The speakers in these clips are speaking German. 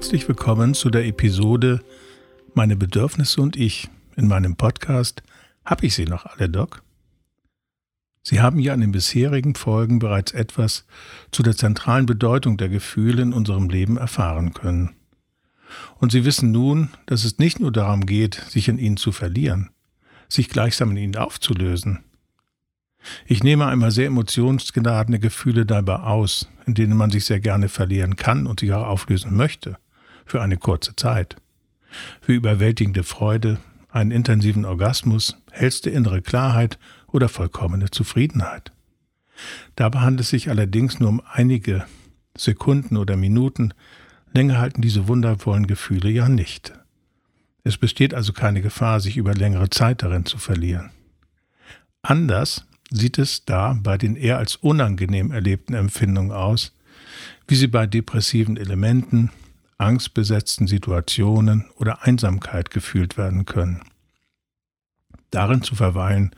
Herzlich willkommen zu der Episode Meine Bedürfnisse und ich. In meinem Podcast Hab ich sie noch alle, Doc? Sie haben ja in den bisherigen Folgen bereits etwas zu der zentralen Bedeutung der Gefühle in unserem Leben erfahren können. Und Sie wissen nun, dass es nicht nur darum geht, sich in ihnen zu verlieren, sich gleichsam in ihnen aufzulösen. Ich nehme einmal sehr emotionsgeladene Gefühle dabei aus, in denen man sich sehr gerne verlieren kann und sich auch auflösen möchte, für eine kurze Zeit. Für überwältigende Freude, einen intensiven Orgasmus, hellste innere Klarheit oder vollkommene Zufriedenheit. Dabei handelt es sich allerdings nur um einige Sekunden oder Minuten, länger halten diese wundervollen Gefühle ja nicht. Es besteht also keine Gefahr, sich über längere Zeit darin zu verlieren. Anders sieht es da bei den eher als unangenehm erlebten Empfindungen aus, wie sie bei depressiven Elementen, angstbesetzten Situationen oder Einsamkeit gefühlt werden können. Darin zu verweilen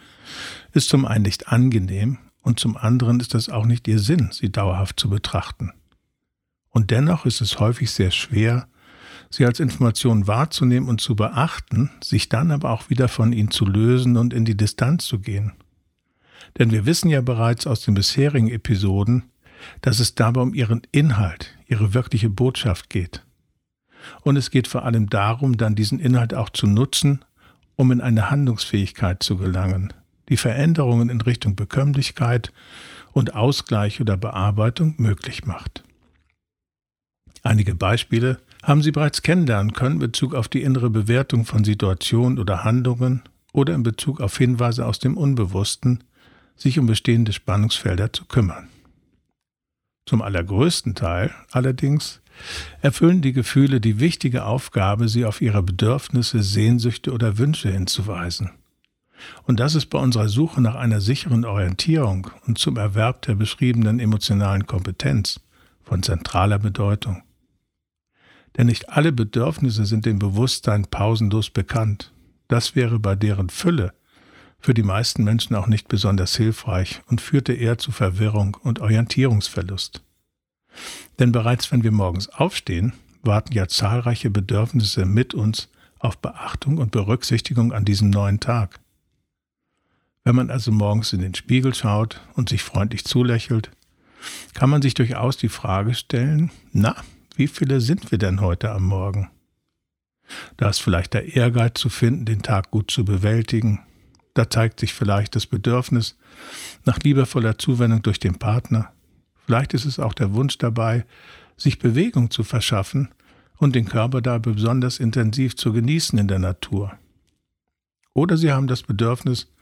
ist zum einen nicht angenehm und zum anderen ist es auch nicht ihr Sinn, sie dauerhaft zu betrachten. Und dennoch ist es häufig sehr schwer, sie als Information wahrzunehmen und zu beachten, sich dann aber auch wieder von ihnen zu lösen und in die Distanz zu gehen. Denn wir wissen ja bereits aus den bisherigen Episoden, dass es dabei um ihren Inhalt, ihre wirkliche Botschaft geht. Und es geht vor allem darum, dann diesen Inhalt auch zu nutzen, um in eine Handlungsfähigkeit zu gelangen, die Veränderungen in Richtung Bekömmlichkeit und Ausgleich oder Bearbeitung möglich macht. Einige Beispiele haben Sie bereits kennenlernen können in Bezug auf die innere Bewertung von Situationen oder Handlungen oder in Bezug auf Hinweise aus dem Unbewussten, sich um bestehende Spannungsfelder zu kümmern. Zum allergrößten Teil allerdings erfüllen die Gefühle die wichtige Aufgabe, sie auf ihre Bedürfnisse, Sehnsüchte oder Wünsche hinzuweisen. Und das ist bei unserer Suche nach einer sicheren Orientierung und zum Erwerb der beschriebenen emotionalen Kompetenz von zentraler Bedeutung. Denn nicht alle Bedürfnisse sind dem Bewusstsein pausenlos bekannt. Das wäre bei deren Fülle für die meisten Menschen auch nicht besonders hilfreich und führte eher zu Verwirrung und Orientierungsverlust. Denn bereits wenn wir morgens aufstehen, warten ja zahlreiche Bedürfnisse mit uns auf Beachtung und Berücksichtigung an diesem neuen Tag. Wenn man also morgens in den Spiegel schaut und sich freundlich zulächelt, kann man sich durchaus die Frage stellen, na, wie viele sind wir denn heute am Morgen? Da ist vielleicht der Ehrgeiz zu finden, den Tag gut zu bewältigen, da zeigt sich vielleicht das Bedürfnis nach liebevoller Zuwendung durch den Partner. Vielleicht ist es auch der Wunsch dabei, sich Bewegung zu verschaffen und den Körper da besonders intensiv zu genießen in der Natur. Oder Sie haben das Bedürfnis,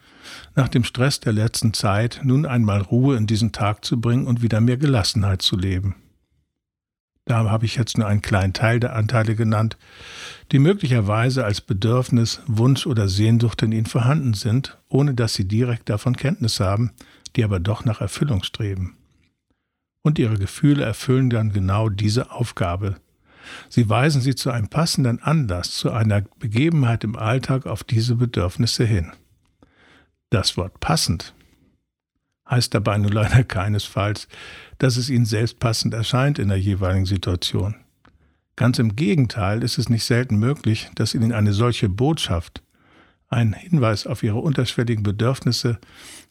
nach dem Stress der letzten Zeit nun einmal Ruhe in diesen Tag zu bringen und wieder mehr Gelassenheit zu leben. Da habe ich jetzt nur einen kleinen Teil der Anteile genannt, die möglicherweise als Bedürfnis, Wunsch oder Sehnsucht in ihnen vorhanden sind, ohne dass sie direkt davon Kenntnis haben, die aber doch nach Erfüllung streben. Und ihre Gefühle erfüllen dann genau diese Aufgabe. Sie weisen sie zu einem passenden Anlass, zu einer Begebenheit im Alltag auf diese Bedürfnisse hin. Das Wort passend heißt dabei nur leider keinesfalls, dass es ihnen selbst passend erscheint in der jeweiligen Situation. Ganz im Gegenteil ist es nicht selten möglich, dass ihnen eine solche Botschaft, ein Hinweis auf ihre unterschwelligen Bedürfnisse,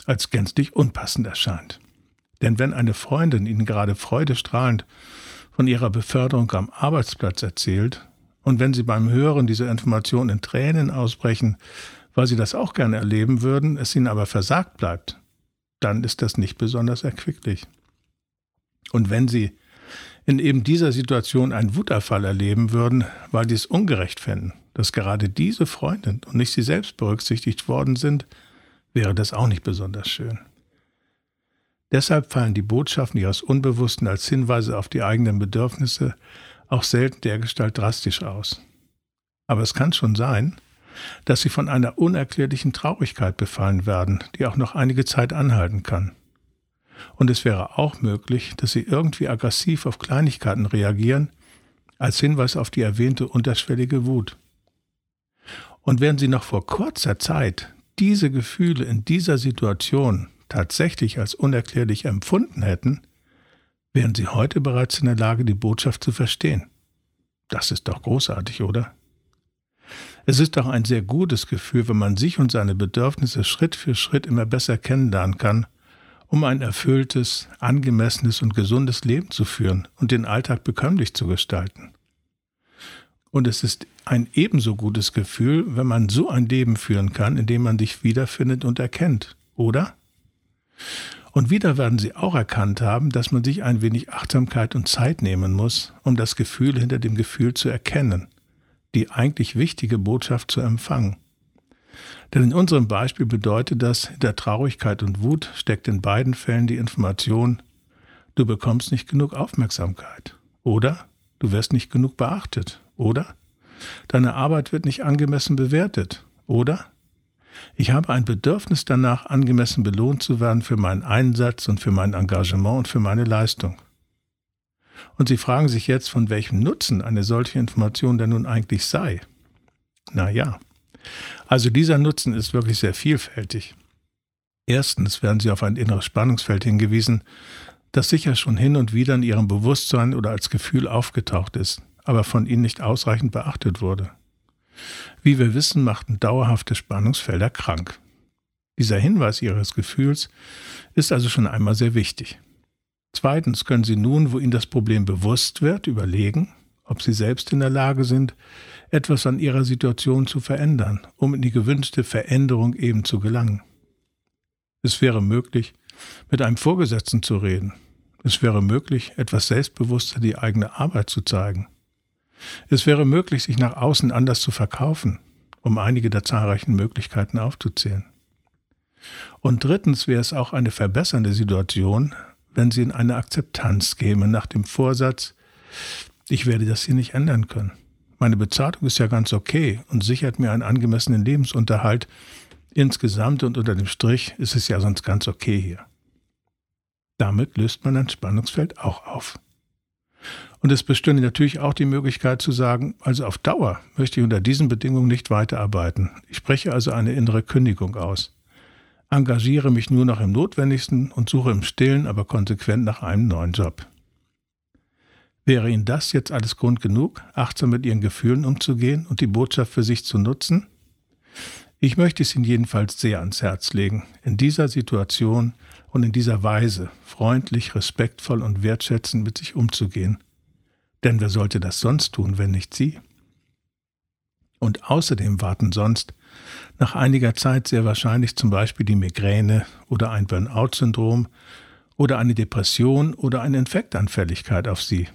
als gänzlich unpassend erscheint. Denn wenn eine Freundin ihnen gerade freudestrahlend von ihrer Beförderung am Arbeitsplatz erzählt, und wenn sie beim Hören dieser Information in Tränen ausbrechen, weil sie das auch gerne erleben würden, es ihnen aber versagt bleibt, dann ist das nicht besonders erquicklich. Und wenn Sie in eben dieser Situation einen Wutanfall erleben würden, weil Sie es ungerecht fänden, dass gerade diese Freundin und nicht Sie selbst berücksichtigt worden sind, wäre das auch nicht besonders schön. Deshalb fallen die Botschaften Ihres Unbewussten als Hinweise auf die eigenen Bedürfnisse auch selten dergestalt drastisch aus. Aber es kann schon sein, dass sie von einer unerklärlichen Traurigkeit befallen werden, die auch noch einige Zeit anhalten kann. Und es wäre auch möglich, dass sie irgendwie aggressiv auf Kleinigkeiten reagieren, als Hinweis auf die erwähnte unterschwellige Wut. Und während sie noch vor kurzer Zeit diese Gefühle in dieser Situation tatsächlich als unerklärlich empfunden hätten, wären sie heute bereits in der Lage, die Botschaft zu verstehen. Das ist doch großartig, oder? Es ist doch ein sehr gutes Gefühl, wenn man sich und seine Bedürfnisse Schritt für Schritt immer besser kennenlernen kann, um ein erfülltes, angemessenes und gesundes Leben zu führen und den Alltag bekömmlich zu gestalten. Und es ist ein ebenso gutes Gefühl, wenn man so ein Leben führen kann, in dem man sich wiederfindet und erkennt, oder? Und wieder werden Sie auch erkannt haben, dass man sich ein wenig Achtsamkeit und Zeit nehmen muss, um das Gefühl hinter dem Gefühl zu erkennen, die eigentlich wichtige Botschaft zu empfangen. Denn in unserem Beispiel bedeutet das, hinter Traurigkeit und Wut steckt in beiden Fällen die Information, du bekommst nicht genug Aufmerksamkeit oder du wirst nicht genug beachtet oder deine Arbeit wird nicht angemessen bewertet oder ich habe ein Bedürfnis danach, angemessen belohnt zu werden für meinen Einsatz und für mein Engagement und für meine Leistung. Und Sie fragen sich jetzt, von welchem Nutzen eine solche Information denn nun eigentlich sei. Na ja, also dieser Nutzen ist wirklich sehr vielfältig. Erstens werden Sie auf ein inneres Spannungsfeld hingewiesen, das sicher schon hin und wieder in Ihrem Bewusstsein oder als Gefühl aufgetaucht ist, aber von Ihnen nicht ausreichend beachtet wurde. Wie wir wissen, machten dauerhafte Spannungsfelder krank. Dieser Hinweis Ihres Gefühls ist also schon einmal sehr wichtig. Zweitens können Sie nun, wo Ihnen das Problem bewusst wird, überlegen, ob Sie selbst in der Lage sind, etwas an Ihrer Situation zu verändern, um in die gewünschte Veränderung eben zu gelangen. Es wäre möglich, mit einem Vorgesetzten zu reden. Es wäre möglich, etwas selbstbewusster die eigene Arbeit zu zeigen. Es wäre möglich, sich nach außen anders zu verkaufen, um einige der zahlreichen Möglichkeiten aufzuzählen. Und drittens wäre es auch eine verbessernde Situation, wenn sie in eine Akzeptanz käme nach dem Vorsatz, ich werde das hier nicht ändern können. Meine Bezahlung ist ja ganz okay und sichert mir einen angemessenen Lebensunterhalt. Insgesamt und unter dem Strich ist es ja sonst ganz okay hier. Damit löst man ein Spannungsfeld auch auf. Und es bestünde natürlich auch die Möglichkeit zu sagen, also auf Dauer möchte ich unter diesen Bedingungen nicht weiterarbeiten. Ich spreche also eine innere Kündigung aus. Engagiere mich nur noch im Notwendigsten und suche im Stillen, aber konsequent nach einem neuen Job. Wäre Ihnen das jetzt alles Grund genug, achtsam mit Ihren Gefühlen umzugehen und die Botschaft für sich zu nutzen? Ich möchte es Ihnen jedenfalls sehr ans Herz legen, in dieser Situation und in dieser Weise freundlich, respektvoll und wertschätzend mit sich umzugehen denn wer sollte das sonst tun, wenn nicht Sie? Und außerdem warten sonst nach einiger Zeit sehr wahrscheinlich zum Beispiel die Migräne oder ein Burnout-Syndrom oder eine Depression oder eine Infektanfälligkeit auf Sie.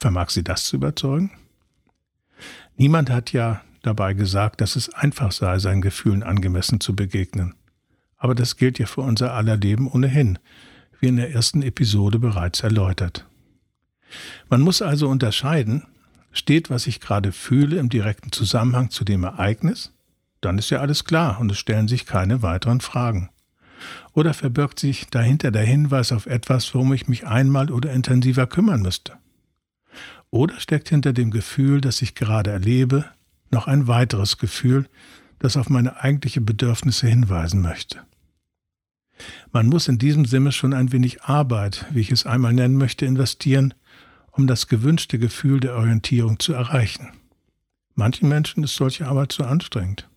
Vermag Sie das zu überzeugen? Niemand hat ja dabei gesagt, dass es einfach sei, seinen Gefühlen angemessen zu begegnen. Aber das gilt ja für unser aller Leben ohnehin, wie in der ersten Episode bereits erläutert. Man muss also unterscheiden, steht, was ich gerade fühle, im direkten Zusammenhang zu dem Ereignis, dann ist ja alles klar und es stellen sich keine weiteren Fragen. Oder verbirgt sich dahinter der Hinweis auf etwas, worum ich mich einmal oder intensiver kümmern müsste? Oder steckt hinter dem Gefühl, das ich gerade erlebe, noch ein weiteres Gefühl, das auf meine eigentliche Bedürfnisse hinweisen möchte? Man muss in diesem Sinne schon ein wenig Arbeit, wie ich es einmal nennen möchte, investieren, um das gewünschte Gefühl der Orientierung zu erreichen. Manchen Menschen ist solche Arbeit zu anstrengend.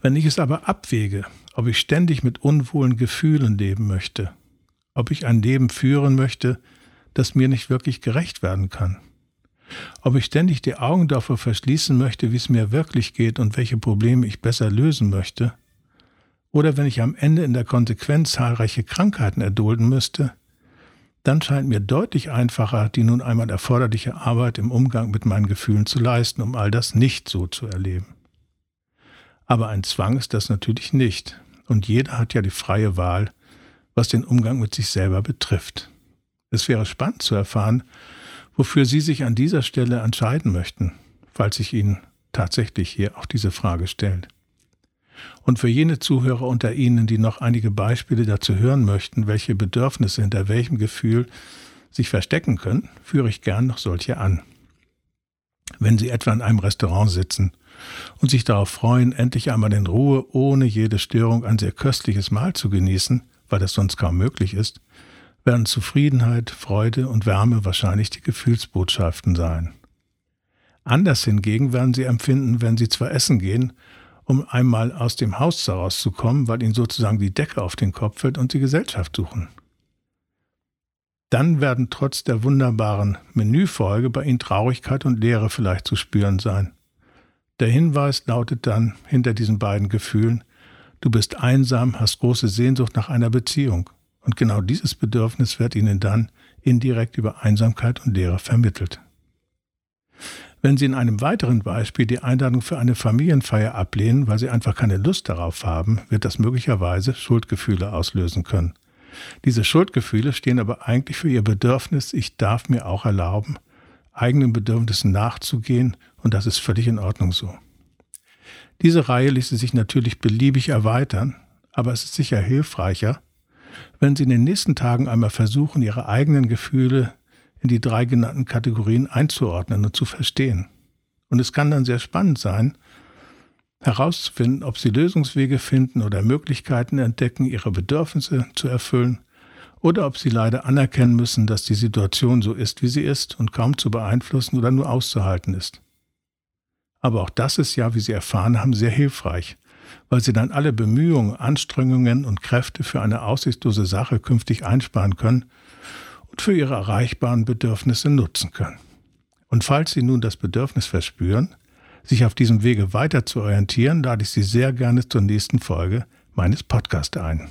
Wenn ich es aber abwäge, ob ich ständig mit unwohlen Gefühlen leben möchte, ob ich ein Leben führen möchte, das mir nicht wirklich gerecht werden kann, ob ich ständig die Augen davor verschließen möchte, wie es mir wirklich geht und welche Probleme ich besser lösen möchte, oder wenn ich am Ende in der Konsequenz zahlreiche Krankheiten erdulden müsste, dann scheint mir deutlich einfacher, die nun einmal erforderliche Arbeit im Umgang mit meinen Gefühlen zu leisten, um all das nicht so zu erleben. Aber ein Zwang ist das natürlich nicht, und jeder hat ja die freie Wahl, was den Umgang mit sich selber betrifft. Es wäre spannend zu erfahren, wofür Sie sich an dieser Stelle entscheiden möchten, falls sich Ihnen tatsächlich hier auch diese Frage stellt. Und für jene Zuhörer unter Ihnen, die noch einige Beispiele dazu hören möchten, welche Bedürfnisse hinter welchem Gefühl sich verstecken können, führe ich gern noch solche an. Wenn Sie etwa in einem Restaurant sitzen und sich darauf freuen, endlich einmal in Ruhe ohne jede Störung ein sehr köstliches Mahl zu genießen, weil das sonst kaum möglich ist, werden Zufriedenheit, Freude und Wärme wahrscheinlich die Gefühlsbotschaften sein. Anders hingegen werden sie empfinden, wenn sie zwar essen gehen, um einmal aus dem Haus herauszukommen, weil ihnen sozusagen die Decke auf den Kopf fällt und sie Gesellschaft suchen. Dann werden trotz der wunderbaren Menüfolge bei ihnen Traurigkeit und Leere vielleicht zu spüren sein. Der Hinweis lautet dann hinter diesen beiden Gefühlen, du bist einsam, hast große Sehnsucht nach einer Beziehung. Und genau dieses Bedürfnis wird ihnen dann indirekt über Einsamkeit und Leere vermittelt. Wenn Sie in einem weiteren Beispiel die Einladung für eine Familienfeier ablehnen, weil Sie einfach keine Lust darauf haben, wird das möglicherweise Schuldgefühle auslösen können. Diese Schuldgefühle stehen aber eigentlich für Ihr Bedürfnis, ich darf mir auch erlauben, eigenen Bedürfnissen nachzugehen und das ist völlig in Ordnung so. Diese Reihe ließe sich natürlich beliebig erweitern, aber es ist sicher hilfreicher, wenn Sie in den nächsten Tagen einmal versuchen, Ihre eigenen Gefühle in die drei genannten Kategorien einzuordnen und zu verstehen. Und es kann dann sehr spannend sein, herauszufinden, ob sie Lösungswege finden oder Möglichkeiten entdecken, ihre Bedürfnisse zu erfüllen, oder ob sie leider anerkennen müssen, dass die Situation so ist, wie sie ist und kaum zu beeinflussen oder nur auszuhalten ist. Aber auch das ist ja, wie Sie erfahren haben, sehr hilfreich, weil Sie dann alle Bemühungen, Anstrengungen und Kräfte für eine aussichtslose Sache künftig einsparen können und für ihre erreichbaren Bedürfnisse nutzen können. Und falls Sie nun das Bedürfnis verspüren, sich auf diesem Wege weiter zu orientieren, lade ich Sie sehr gerne zur nächsten Folge meines Podcasts ein.